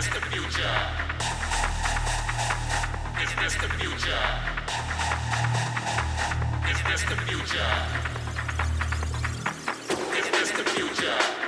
this the future? Is this the future? Is this the future? Is this the future?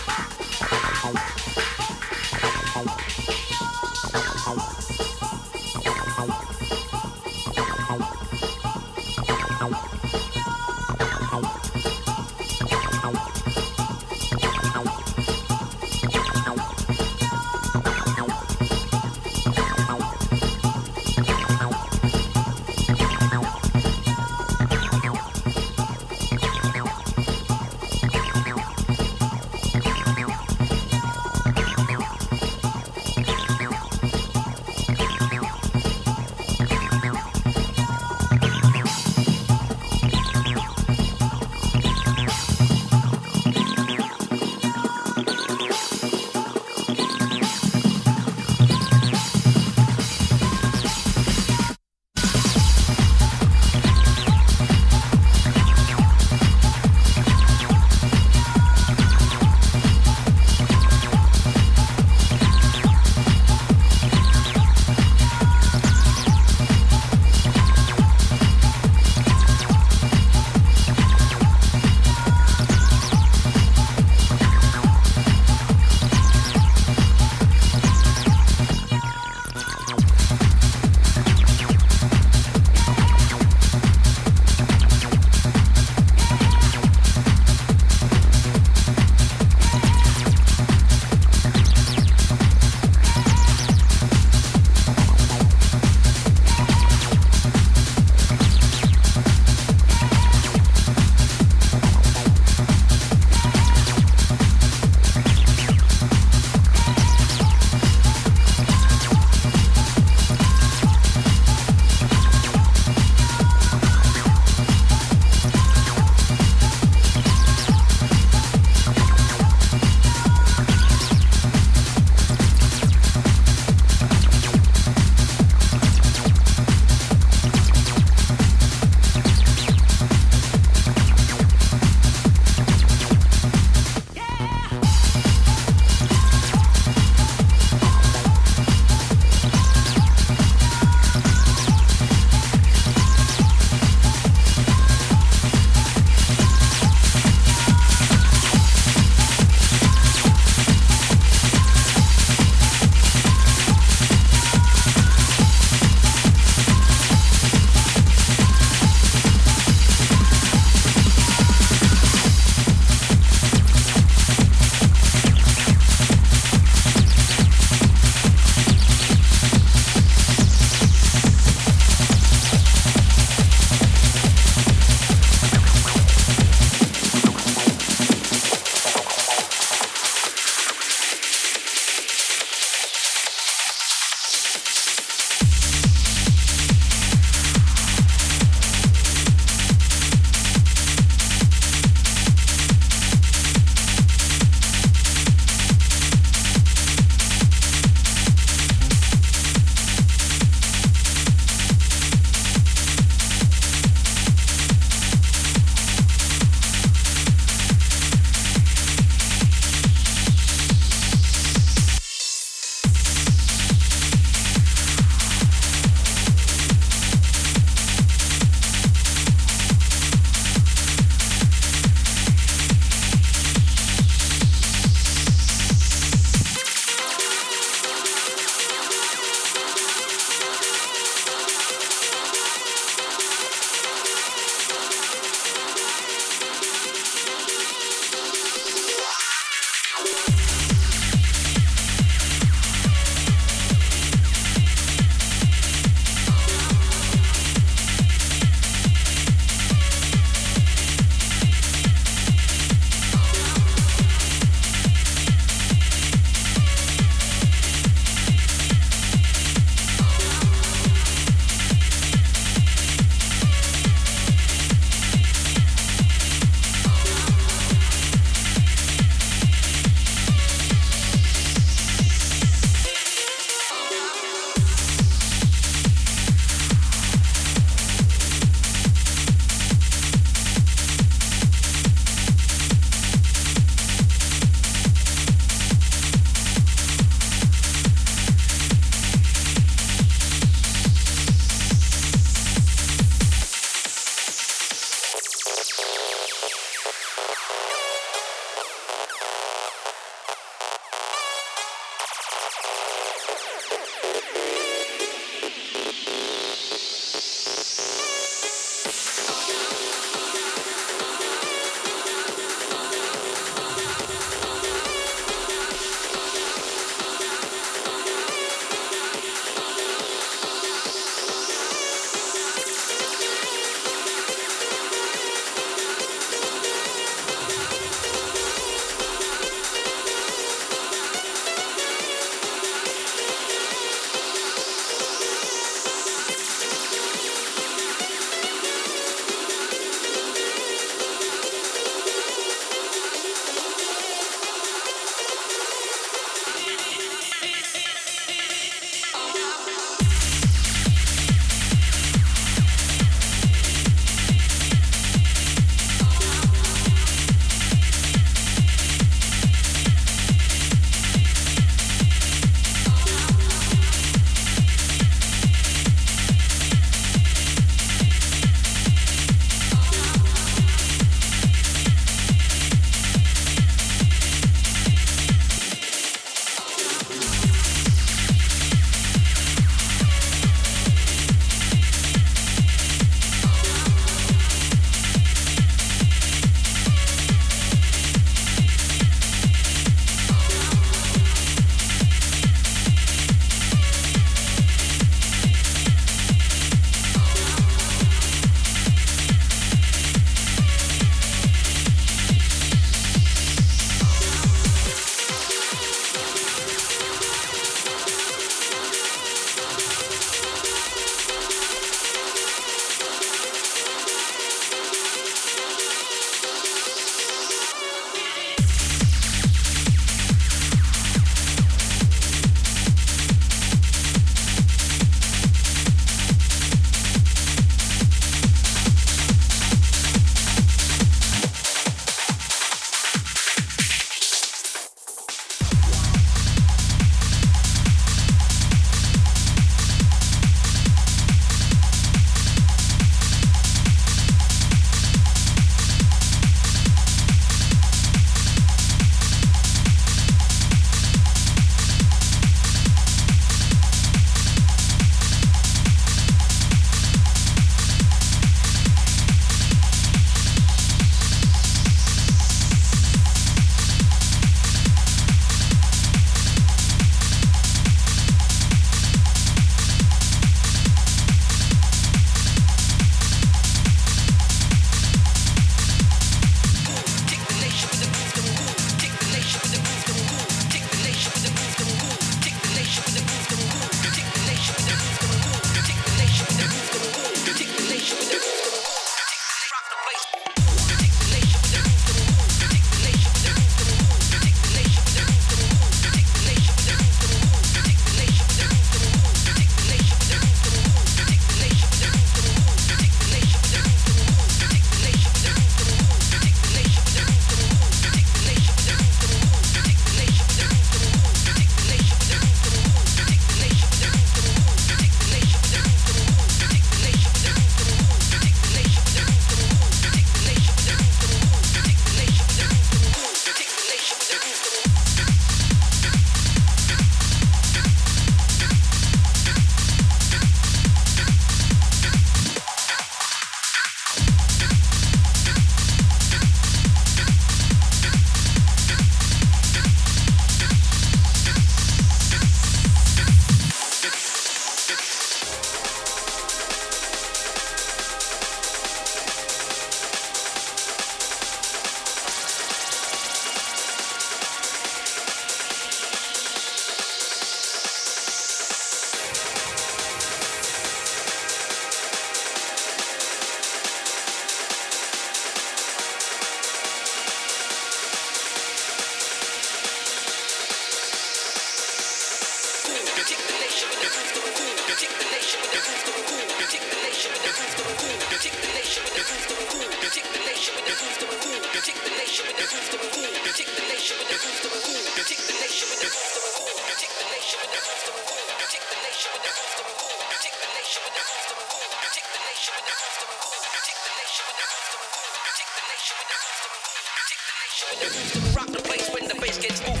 To rock the place when the bass gets moving.